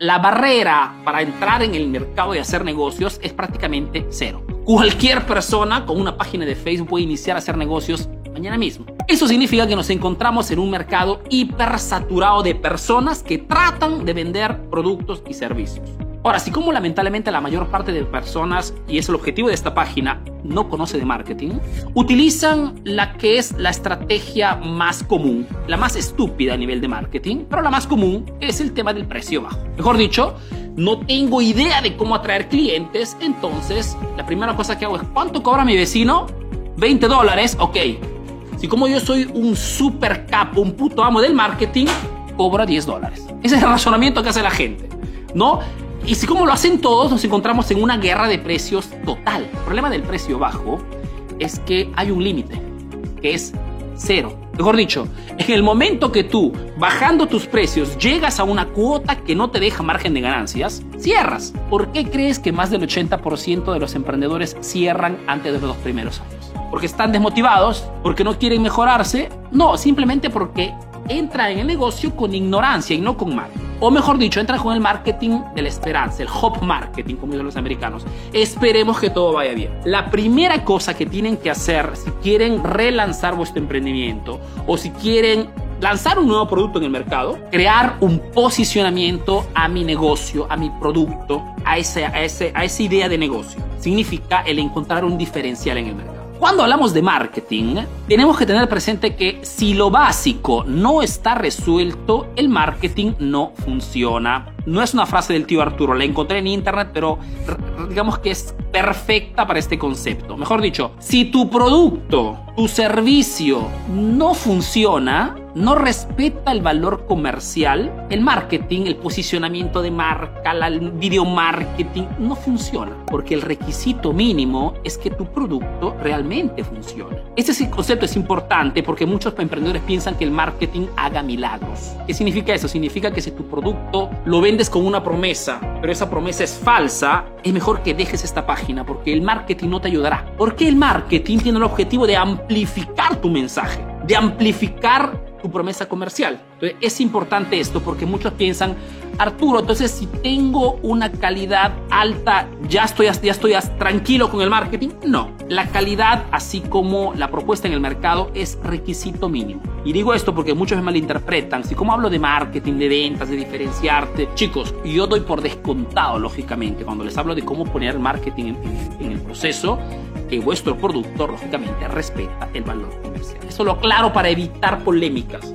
la barrera para entrar en el mercado y hacer negocios es prácticamente cero. Cualquier persona con una página de Facebook puede iniciar a hacer negocios mañana mismo. Eso significa que nos encontramos en un mercado hipersaturado de personas que tratan de vender productos y servicios. Ahora, así como lamentablemente la mayor parte de personas, y es el objetivo de esta página, no conoce de marketing, utilizan la que es la estrategia más común, la más estúpida a nivel de marketing, pero la más común es el tema del precio bajo. Mejor dicho, no tengo idea de cómo atraer clientes, entonces la primera cosa que hago es, ¿cuánto cobra mi vecino? 20 dólares, ok. Si como yo soy un super capo, un puto amo del marketing, cobra 10 dólares. Ese es el razonamiento que hace la gente, ¿no? Y si como lo hacen todos, nos encontramos en una guerra de precios total. El problema del precio bajo es que hay un límite, que es cero. Mejor dicho, en el momento que tú, bajando tus precios, llegas a una cuota que no te deja margen de ganancias, cierras. ¿Por qué crees que más del 80% de los emprendedores cierran antes de los dos primeros años? ¿Porque están desmotivados? ¿Porque no quieren mejorarse? No, simplemente porque entra en el negocio con ignorancia y no con marketing. O mejor dicho, entra con el marketing de la esperanza, el hop marketing, como dicen los americanos. Esperemos que todo vaya bien. La primera cosa que tienen que hacer si quieren relanzar vuestro emprendimiento o si quieren lanzar un nuevo producto en el mercado, crear un posicionamiento a mi negocio, a mi producto, a, ese, a, ese, a esa idea de negocio. Significa el encontrar un diferencial en el mercado. Cuando hablamos de marketing, tenemos que tener presente que si lo básico no está resuelto, el marketing no funciona. No es una frase del tío Arturo, la encontré en internet, pero digamos que es perfecta para este concepto. Mejor dicho, si tu producto, tu servicio no funciona, no respeta el valor comercial, el marketing, el posicionamiento de marca, el video marketing, no funciona. Porque el requisito mínimo es que tu producto realmente funcione. Este concepto es importante porque muchos emprendedores piensan que el marketing haga milagros. ¿Qué significa eso? Significa que si tu producto lo vendes con una promesa, pero esa promesa es falsa, es mejor que dejes esta página porque el marketing no te ayudará. Porque el marketing tiene el objetivo de amplificar tu mensaje, de amplificar tu promesa comercial. Entonces es importante esto porque muchos piensan, Arturo, entonces si tengo una calidad alta, ya estoy, ya estoy tranquilo con el marketing. No, la calidad así como la propuesta en el mercado es requisito mínimo. Y digo esto porque muchos me malinterpretan. Si como hablo de marketing, de ventas, de diferenciarte, chicos, yo doy por descontado, lógicamente, cuando les hablo de cómo poner marketing en, en el proceso, que vuestro producto, lógicamente, respeta el valor comercial. Eso lo claro para evitar polémicas.